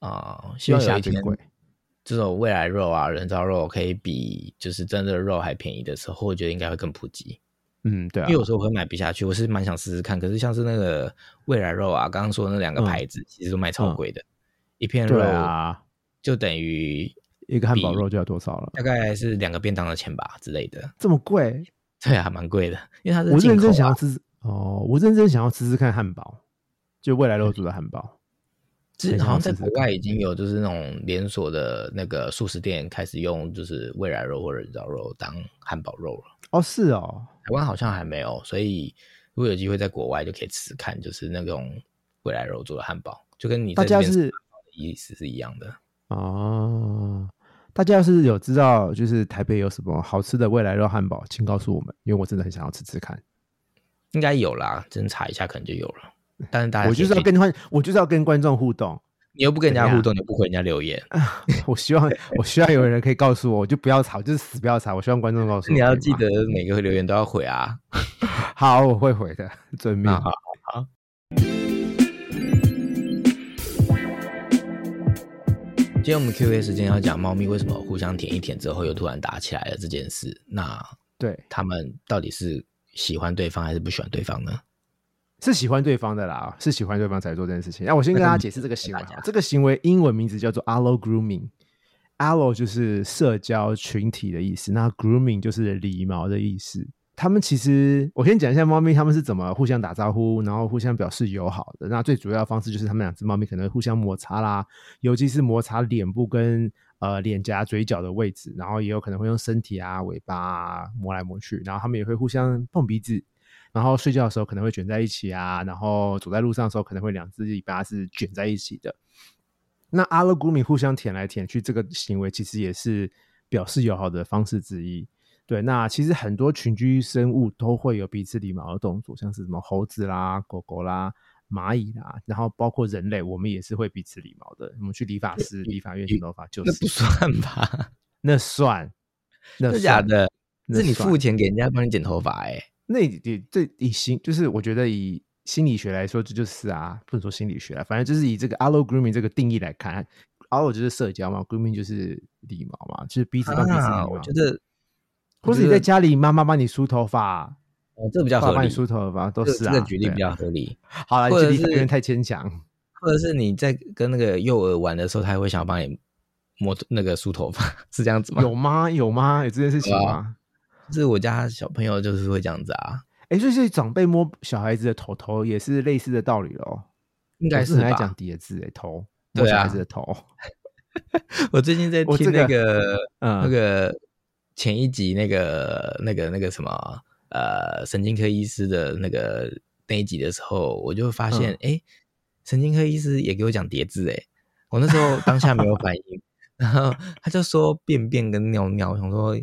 [SPEAKER 2] 啊，希望有一天
[SPEAKER 1] 贵。
[SPEAKER 2] 这种未来肉啊，人造肉可以比就是真的肉还便宜的时候，我觉得应该会更普及。
[SPEAKER 1] 嗯，对，啊
[SPEAKER 2] 因为有时候我会买不下去，我是蛮想试试看。可是像是那个未来肉啊，刚刚说的那两个牌子，其实都卖超贵的，一片肉
[SPEAKER 1] 啊，
[SPEAKER 2] 就等于
[SPEAKER 1] 一个汉堡肉就要多少了？
[SPEAKER 2] 大概是两个便当的钱吧之类的。
[SPEAKER 1] 这么贵？
[SPEAKER 2] 对啊，蛮贵的，因为它是
[SPEAKER 1] 我认真想要吃哦，我认真想要吃吃看汉堡，就未来肉做的汉堡。
[SPEAKER 2] 好像在国外已经有，就是那种连锁的那个素食店开始用，就是未来肉或者人造肉当汉堡肉了。
[SPEAKER 1] 哦，是哦，
[SPEAKER 2] 台湾好像还没有，所以如果有机会在国外就可以吃看，就是那种未来肉做的汉堡，就跟你
[SPEAKER 1] 大家是
[SPEAKER 2] 意思是一样的
[SPEAKER 1] 哦。大家要是有知道，就是台北有什么好吃的未来肉汉堡，请告诉我们，因为我真的很想要吃吃看。
[SPEAKER 2] 应该有啦，真查一下可能就有了。但是大家，
[SPEAKER 1] 我就是要跟观，我就是要跟观众互动。
[SPEAKER 2] 你又不跟人家互动，你不回人家留言。[laughs]
[SPEAKER 1] 我希望，我希望有人可以告诉我，我就不要吵，就是死不要吵。我希望观众告诉我，
[SPEAKER 2] 你要记得每个留言都要回啊。[laughs]
[SPEAKER 1] 好，我会回的，遵命。
[SPEAKER 2] 好好。今天我们 Q&A 时间要讲猫咪为什么互相舔一舔之后又突然打起来了这件事。那
[SPEAKER 1] 对
[SPEAKER 2] 他们到底是喜欢对方还是不喜欢对方呢？
[SPEAKER 1] 是喜欢对方的啦，是喜欢对方才做这件事情。那我先跟大家解释这个行为。这个行为英文名字叫做 allo grooming，allo 就是社交群体的意思，那 grooming 就是礼貌的意思。他们其实，我先讲一下猫咪他们是怎么互相打招呼，然后互相表示友好的。那最主要方式就是他们两只猫咪可能互相摩擦啦，尤其是摩擦脸部跟呃脸颊、嘴角的位置，然后也有可能会用身体啊、尾巴啊摸来摸去，然后他们也会互相碰鼻子。然后睡觉的时候可能会卷在一起啊，然后走在路上的时候可能会两只尾巴是卷在一起的。那阿拉古米互相舔来舔去，这个行为其实也是表示友好的方式之一。对，那其实很多群居生物都会有彼此礼貌的动作，像是什么猴子啦、狗狗啦、蚂蚁啦，然后包括人类，我们也是会彼此礼貌的。我们去理发师、理发院剪头发，就是
[SPEAKER 2] 那不算吧？[laughs]
[SPEAKER 1] 那算？那
[SPEAKER 2] 假的？是你付钱给人家帮你剪头发？哎。
[SPEAKER 1] 那以这以心就是我觉得以心理学来说，这就是啊，不能说心理学啊，反正就是以这个 allo grooming 这个定义来看，allo 就是社交嘛，grooming 就是礼貌嘛，就是彼此帮彼此礼貌。
[SPEAKER 2] 我觉得，
[SPEAKER 1] 或是你在家里，妈妈帮你梳头发，
[SPEAKER 2] 哦，这比较合理。
[SPEAKER 1] 帮你梳头发都是啊，
[SPEAKER 2] 这个举例比较合理。
[SPEAKER 1] 好了，这里有点太牵强。
[SPEAKER 2] 或者是你在跟那个幼儿玩的时候，他会想要帮你摸那个梳头发，[laughs] 是这样子吗？
[SPEAKER 1] 有吗？有吗？有这件事情吗？
[SPEAKER 2] 是我家小朋友就是会这样子啊，
[SPEAKER 1] 哎，所以长辈摸小孩子的头头也是类似的道理咯。
[SPEAKER 2] 应该是
[SPEAKER 1] 很爱讲叠字哎，头摸小孩子的头。[laughs]
[SPEAKER 2] 我最近在 [laughs] 听那个那个前一集那个那个那个什么呃神经科医师的那个那一集的时候，我就发现哎，神经科医师也给我讲叠字哎，我那时候当下没有反应，[laughs] 然后他就说便便跟尿尿，我想说。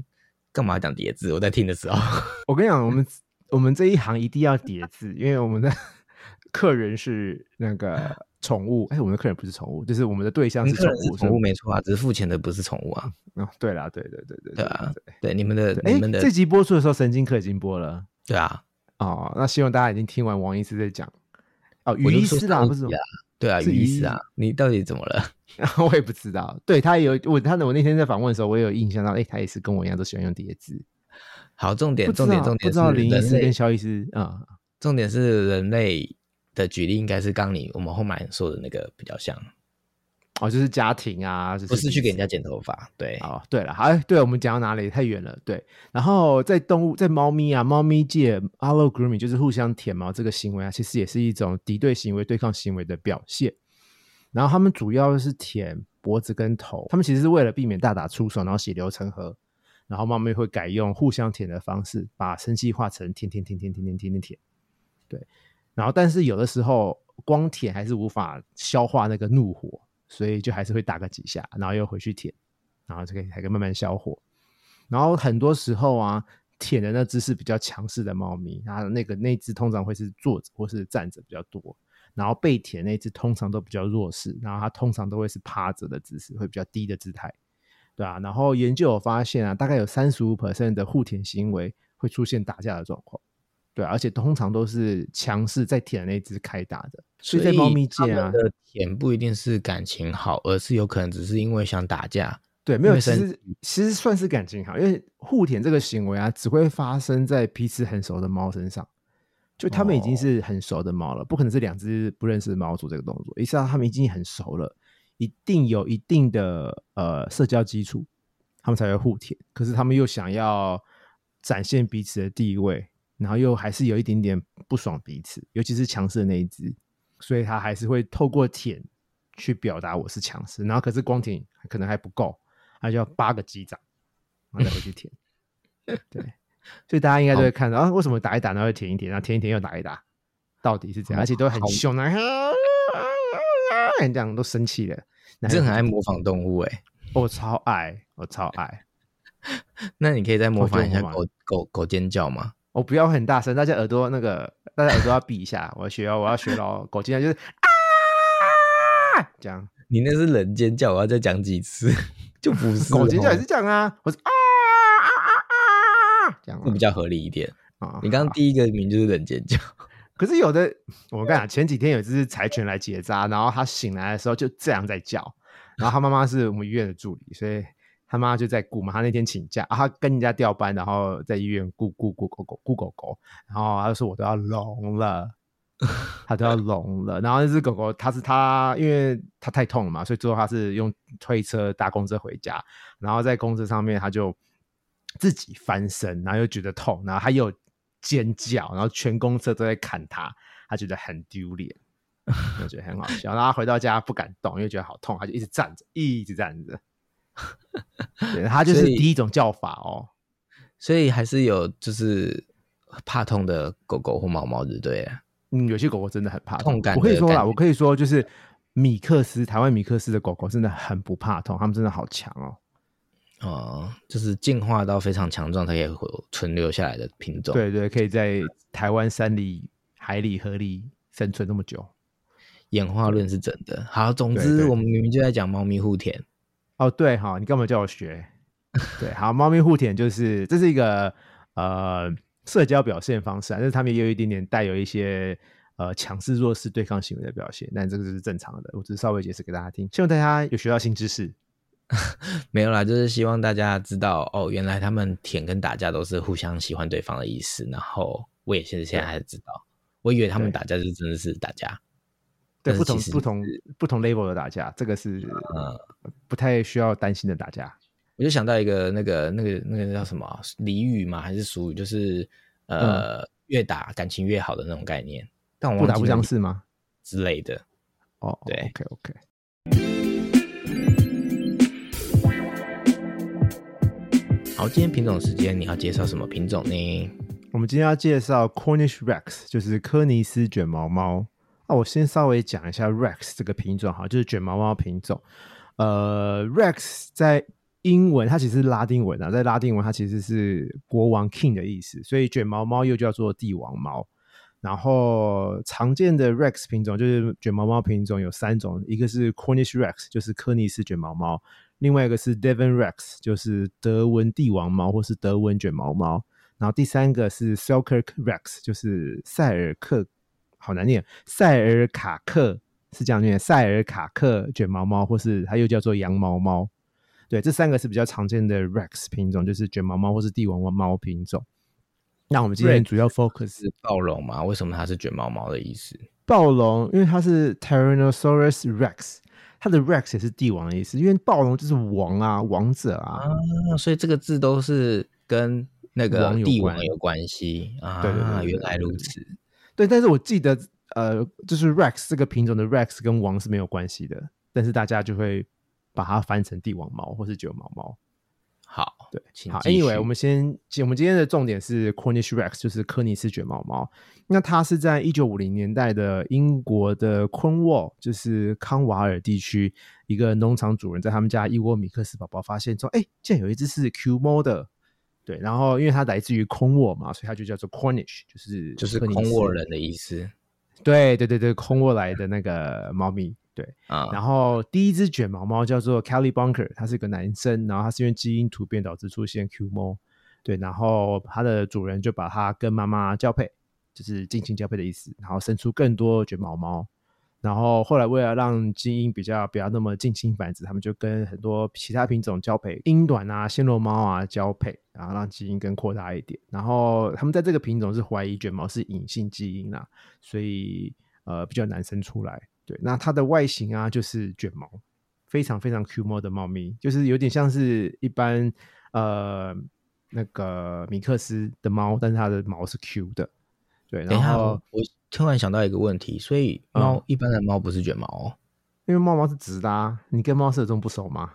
[SPEAKER 2] 干嘛讲叠字？我在听的时候，
[SPEAKER 1] 我跟你讲，我们我们这一行一定要叠字，因为我们的 [laughs] 客人是那个宠物。哎，我们的客人不是宠物，就是我们的对象是宠物。
[SPEAKER 2] 宠物没错啊，只是付钱的不是宠物啊。
[SPEAKER 1] 哦，对啦，对对对对
[SPEAKER 2] 对啊，对你们的你们的
[SPEAKER 1] 这集播出的时候，神经科已经播了。
[SPEAKER 2] 对啊，
[SPEAKER 1] 哦，那希望大家已经听完王医师在讲哦，于医师啦，不是
[SPEAKER 2] 对啊，于医师啊，你到底怎么了？[laughs]
[SPEAKER 1] 我也不知道。对他也有我他我那天在访问的时候，我也有印象到，哎、他也是跟我一样都喜欢用叠字。
[SPEAKER 2] 好，重点重点
[SPEAKER 1] 道
[SPEAKER 2] 重点是
[SPEAKER 1] 不知道林医师跟肖医师啊、
[SPEAKER 2] 重点是人类的举例应该是刚你我们后面说的那个比较像，
[SPEAKER 1] 哦，就是家庭啊，就是
[SPEAKER 2] 不是去给人
[SPEAKER 1] 家。
[SPEAKER 2] 剪头发。对，
[SPEAKER 1] 哦，对了，好，哎对，我们讲到哪里太远了，对。然后在动物，在猫咪啊，猫咪界 allo grooming 就是互相舔毛这个行为啊，其实也是一种敌对行为、对抗行为的表现。然后他们主要是舔脖子跟头，他们其实是为了避免大打出手，然后血流成河。然后猫咪会改用互相舔的方式，把生气化成舔舔舔舔舔舔舔舔舔。对，然后但是有的时候光舔还是无法消化那个怒火，所以就还是会打个几下，然后又回去舔，然后就可以才可以慢慢消火。然后很多时候啊，舔的那姿势比较强势的猫咪，它那个那只通常会是坐着或是站着比较多，然后被舔那只通常都比较弱势，然后它通常都会是趴着的姿势，会比较低的姿态，对啊。然后研究有发现啊，大概有三十五 percent 的互舔行为会出现打架的状况。对、啊，而且通常都是强势在舔那只开打的，所以在猫咪界啊，
[SPEAKER 2] 的舔不一定是感情好，而是有可能只是因为想打架。
[SPEAKER 1] 对，没有，其实其实算是感情好，因为互舔这个行为啊，只会发生在彼此很熟的猫身上，就他们已经
[SPEAKER 2] 哦
[SPEAKER 1] 是很熟的猫了，不可能是两只不认识的猫做这个动作，意思到它们已经很熟了，一定有一定的呃社交基础，他们才会互舔。可是他们又想要展现彼此的地位，然后又还是有一点点不爽彼此，尤其是强势的那一只，所以他还是会透过舔去表达我是强势，然后可是光舔可能还不够，他就要八个击掌，然后再回去舔。[laughs] 对，所以大家应该都会看到啊，为什么打一打然后又舔一舔，然后舔一舔又打一打，到底是怎样，而且都很
[SPEAKER 2] 好
[SPEAKER 1] 凶啊，这样都生气了。
[SPEAKER 2] 你真的很爱模仿动物哎、
[SPEAKER 1] 我超爱，我超爱。[laughs]
[SPEAKER 2] 那你可以再模仿一下狗狗狗尖叫吗？
[SPEAKER 1] 我不要很大声，大家耳朵那个，大家耳朵要闭一下。我要学哦，我要学喽。狗今天就是啊，这样。
[SPEAKER 2] 你那是人尖叫，我要再讲几次，就不是
[SPEAKER 1] 狗尖叫也
[SPEAKER 2] 哦
[SPEAKER 1] 是这样啊，我是啊啊啊啊，这样啊
[SPEAKER 2] 会比较合理一点。
[SPEAKER 1] 啊。
[SPEAKER 2] 你刚刚第一个名就是人尖叫，[laughs]
[SPEAKER 1] 可是有的，我跟你讲，前几天有一只柴犬来结扎，然后它醒来的时候就这样在叫，然后它妈妈是我们医院的助理，所以他妈就在顾嘛。他那天请假，啊、他跟人家调班，然后在医院顾顾顾狗狗顾狗狗，然后他就说我都要聋了，他都要聋了。然后那只狗狗，它是它，因为它太痛了嘛，所以最后它是用推车搭公车回家，然后在公车上面它就自己翻身，然后又觉得痛，然后它又尖叫，然后全公车都在看它，他觉得很丢脸。我觉得很好笑，然后他回到家不敢动，因为觉得好痛，他就一直站着，一直站着。对，它就是第一种叫法哦。
[SPEAKER 2] 所以还是有就是怕痛的狗狗或猫猫，对不对了？
[SPEAKER 1] 嗯，有些狗狗真的很怕
[SPEAKER 2] 痛感
[SPEAKER 1] 我可以说啦，我可以说就是米克斯，台湾米克斯的狗狗真的很不怕痛，它们真的好强哦。
[SPEAKER 2] 哦、就是进化到非常强壮，它也会存留下来的品种。，
[SPEAKER 1] 对对，可以在台湾山里、海里、河里生存那么久。
[SPEAKER 2] 演化论是真的。好，总之我们明明就在讲猫咪互舔，
[SPEAKER 1] 哦，对哈，你干嘛叫我学？对，好，猫咪互舔就是这是一个呃社交表现方式啊，但是他们也有一点点带有一些呃强势弱势对抗行为的表现，但这个就是正常的，我只是稍微解释给大家听，希望大家有学到新知识。[laughs]
[SPEAKER 2] 没有啦，就是希望大家知道哦，原来他们舔跟打架都是互相喜欢对方的意思。然后我也现在现在才知道，我以为他们打架就真的是打架。
[SPEAKER 1] 对，不同不同不同 level 的打架，这个是
[SPEAKER 2] 呃
[SPEAKER 1] 不太需要担心的打架。
[SPEAKER 2] 我就想到一个那个那个那个叫什么啊俚语嘛，还是俗语，就是呃、越打感情越好的那种概念。但我
[SPEAKER 1] 嗯不打不相识吗？
[SPEAKER 2] 之类的。
[SPEAKER 1] 哦，
[SPEAKER 2] 对
[SPEAKER 1] ，OK OK。
[SPEAKER 2] 好，今天品种时间你要介绍什么品种呢？
[SPEAKER 1] 我们今天要介绍 Cornish Rex，就是科尼斯卷毛猫。那我先稍微讲一下 Rex 这个品种哈，就是卷毛猫品种。呃，Rex 在英文它其实是拉丁文啊，在拉丁文它其实是国王 king 的意思，所以卷毛猫又叫做帝王猫。然后常见的 Rex 品种就是卷毛猫品种有三种，一个是 Cornish Rex，就是科尼斯卷毛猫；另外一个是 Devon Rex，就是德文帝王猫或是德文卷毛猫。然后第三个是 Selkirk Rex，就是塞尔克，好难念，塞尔卡克是这样念，塞尔卡克卷毛猫，或是它又叫做羊毛猫。对，这三个是比较常见的 Rex 品种，就是卷毛猫或是帝王猫品种。那我们今天主要 focus
[SPEAKER 2] 是暴龙嘛？为什么它是卷毛猫的意思？
[SPEAKER 1] 暴龙，因为它是 Tyrannosaurus Rex，它的 Rex 也是帝王的意思，因为暴龙就是王啊，王者啊，
[SPEAKER 2] 所以这个字都是跟那个帝王有关系啊。
[SPEAKER 1] 对对对，
[SPEAKER 2] 原来如此。
[SPEAKER 1] 对，但是我记得，呃，就是 Rex 这个品种的 Rex 跟王是没有关系的，但是大家就会把它翻成帝王猫或是卷毛猫。
[SPEAKER 2] 好，
[SPEAKER 1] 对，请好。Anyway，我们先，我们今天的重点是 Cornish Rex，就是科尼斯卷毛猫。那它是在一九五零年代的英国的昆沃，就是康瓦尔地区一个农场主人在他们家一窝米克斯宝宝发现说，哎，竟然有一只是 Q 猫的。对，然后因为它来自于空沃嘛，所以它就叫做 Cornish，就是
[SPEAKER 2] 就是空沃人的意思。
[SPEAKER 1] 对对对对，空沃来的那个猫咪。对啊，然后第一只卷毛猫叫做 Kelly Bunker，它是个男生，然后它是因为基因突变导致出现 Q 猫，对，然后它的主人就把它跟妈妈交配，就是近亲交配的意思，然后生出更多卷毛猫，然后后来为了让基因比较不要那么近亲繁殖，他们就跟很多其他品种交配，英短啊、暹罗猫啊交配，然后让基因更扩大一点，然后他们在这个品种是怀疑卷毛是隐性基因啦，所以呃比较难生出来。对，那它的外形啊，就是卷毛，非常非常 Q 猫的猫咪，就是有点像是一般呃那个米克斯的猫，但是它的毛是 Q 的。对，然后
[SPEAKER 2] 我突然想到一个问题，所以猫一般的猫不是卷毛，哦
[SPEAKER 1] 因为猫毛是直的啊。你跟猫舍中不熟吗？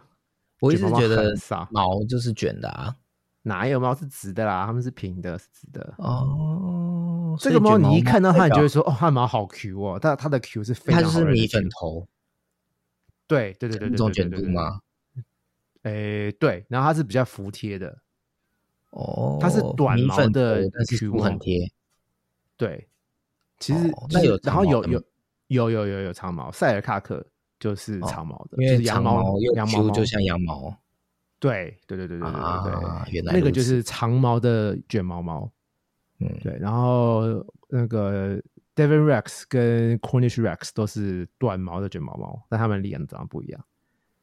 [SPEAKER 2] 我一直觉得毛就是卷的啊，
[SPEAKER 1] 哪有猫是直的啦？它们是平的，是直的哦。这个猫你一看到它，你就会说：“哦，它的毛好 Q 哦。”但它的 Q 是非常，
[SPEAKER 2] 它是米粉头，
[SPEAKER 1] 对对对对对，
[SPEAKER 2] 这种卷度吗？
[SPEAKER 1] 诶，对，然后它是比较服帖的，
[SPEAKER 2] 哦，
[SPEAKER 1] 它是短毛的，
[SPEAKER 2] 但是不很贴。
[SPEAKER 1] 对，其实那有，然后有有有有有有长毛，塞尔卡克就是长毛的，
[SPEAKER 2] 因为
[SPEAKER 1] 长毛
[SPEAKER 2] 羊毛就像羊毛。
[SPEAKER 1] 对对对对对对对，原来那个就是长毛的卷毛猫。嗯，对，然后那个 Devon Rex 跟 Cornish Rex 都是短毛的卷毛猫，但他们脸长得不一样。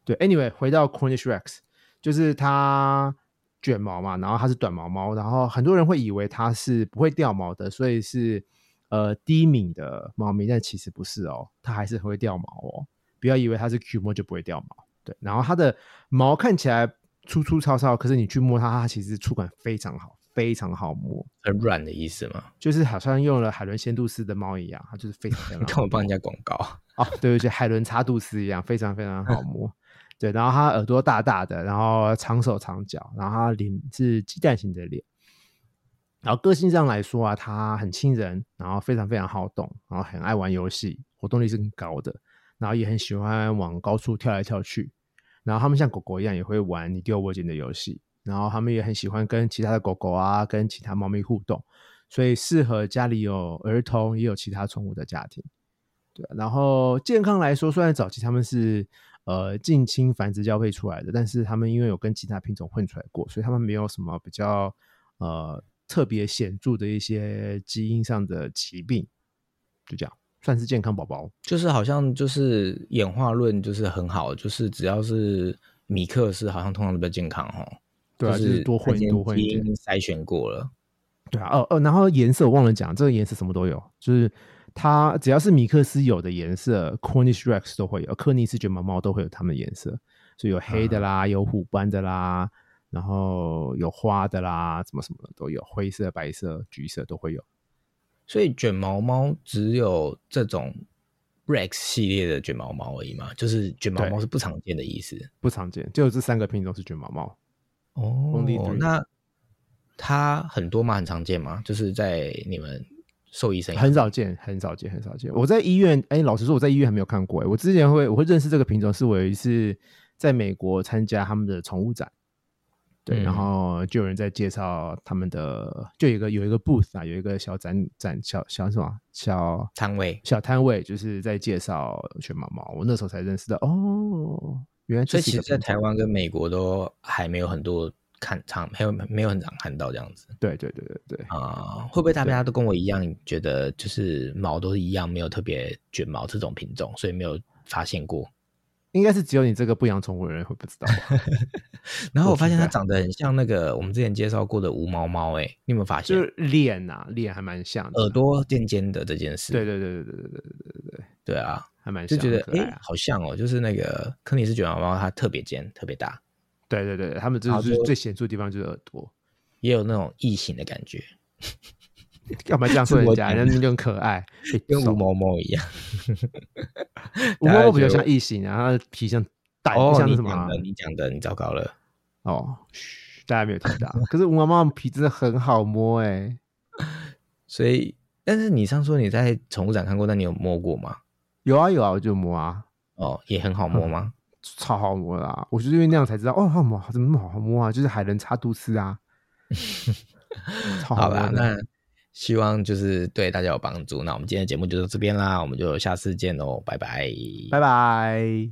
[SPEAKER 1] 对，Anyway，回到 Cornish Rex，就是它卷毛嘛，然后它是短毛猫，然后很多人会以为它是不会掉毛的，所以是呃低敏的猫咪，但其实不是哦，它还是会掉毛哦。不要以为它是 Q 摸就不会掉毛。对，然后它的毛看起来粗粗糙糙，可是你去摸它，它其实触感非常好。非常好摸，
[SPEAKER 2] 很软的意思吗？
[SPEAKER 1] 就是好像用了海伦仙度斯的猫一样，它就是非常非常。[laughs]
[SPEAKER 2] 看我帮人家广告 [laughs]
[SPEAKER 1] 哦，对对对，海伦查杜斯一样，非常非常好摸。对，然后它耳朵大大的，然后长手长脚，然后它脸是鸡蛋型的脸。然后个性上来说啊，它很亲人，然后非常非常好动，然后很爱玩游戏，活动力是很高的，然后也很喜欢往高处跳来跳去。然后它们像狗狗一样，也会玩你丢我捡的游戏。然后他们也很喜欢跟其他的狗狗啊，跟其他猫咪互动，所以适合家里有儿童也有其他宠物的家庭。对，然后健康来说，虽然早期他们是呃近亲繁殖交配出来的，但是他们因为有跟其他品种混出来过，所以他们没有什么比较呃特别显著的一些基因上的疾病，就这样算是健康宝宝。
[SPEAKER 2] 就是好像就是演化论就是很好，就是只要是米克斯，好像通常都比较健康哦。
[SPEAKER 1] 对啊，就是多混多混基因，
[SPEAKER 2] 筛选过了。
[SPEAKER 1] 对啊，哦哦，然后颜色我忘了讲，这个颜色什么都有，就是它只要是米克斯有的颜色，Cornish Rex 都会有，科尼斯卷毛猫都会有它们的颜色，所以有黑的啦，有虎斑的啦，然后有花的啦，什么什么的都有，灰色、白色、橘色都会有。
[SPEAKER 2] 所以卷毛猫只有这种 Rex 系列的卷毛猫而已嘛，就是卷毛猫是不常见的意思，
[SPEAKER 1] 不常见，就这三个品种是卷毛猫。
[SPEAKER 2] 哦，那它很多吗？很常见吗？就是在你们兽医生
[SPEAKER 1] 很少见，很少见，很少见。我在医院，哎，老实说，我在医院还没有看过。哎，我之前会我会认识这个品种，是我有一次在美国参加他们的宠物展，对，然后就有人在介绍他们的，就有一个有一个 booth 啊，有一个小展展小小什么小
[SPEAKER 2] 摊位，
[SPEAKER 1] 小摊位，就是在介绍卷毛毛。我那时候才认识的哦。
[SPEAKER 2] 原所以其实，在台湾跟美国都还没有很多看常没有没有很常看到这样子
[SPEAKER 1] 对对对对对，
[SPEAKER 2] 啊、会不会大家都跟我一样，觉得就是毛都是一样，没有特别卷毛这种品种，所以没有发现过？
[SPEAKER 1] 应该是只有你这个不养宠物的人会不知道？[laughs]
[SPEAKER 2] 然后我发现它长得很像那个我们之前介绍过的无毛猫，哎，你有没有发现？
[SPEAKER 1] 就是脸呐、脸还蛮像的。
[SPEAKER 2] 耳朵尖尖的这件事，
[SPEAKER 1] 对对对对对对对对对，
[SPEAKER 2] 对啊，
[SPEAKER 1] 还蛮像
[SPEAKER 2] 就觉得哎、
[SPEAKER 1] 啊
[SPEAKER 2] 好像哦，就是那个科尼斯卷毛猫，它特别尖，特别大，
[SPEAKER 1] 对对对，他们就是最显著的地方就是耳朵。
[SPEAKER 2] 也有那种异形的感觉，[laughs]
[SPEAKER 1] 干嘛这样说人家？人家就很可爱，
[SPEAKER 2] 跟
[SPEAKER 1] 手
[SPEAKER 2] 无毛猫一样。
[SPEAKER 1] 无毛比较像异形啊，它的皮像蛋，
[SPEAKER 2] 哦，
[SPEAKER 1] 像什么啊
[SPEAKER 2] 你讲的，你糟糕了。
[SPEAKER 1] 哦，嘘大家没有听到。可是无毛猫的皮真的很好摸哎、[laughs]
[SPEAKER 2] 所以，但是你上次说你在宠物展看过，那你有摸过吗？
[SPEAKER 1] 有啊有啊，我就摸啊，
[SPEAKER 2] 哦，也很好摸吗？[laughs]
[SPEAKER 1] 超好摸啦！我就是因为那样才知道，哦，好摸，怎么那么好摸啊？就是海人插肚丝啊，[laughs] 超
[SPEAKER 2] 好啦。那希望就是对大家有帮助。那我们今天的节目就到这边啦，我们就下次见喽，拜拜，
[SPEAKER 1] 拜拜。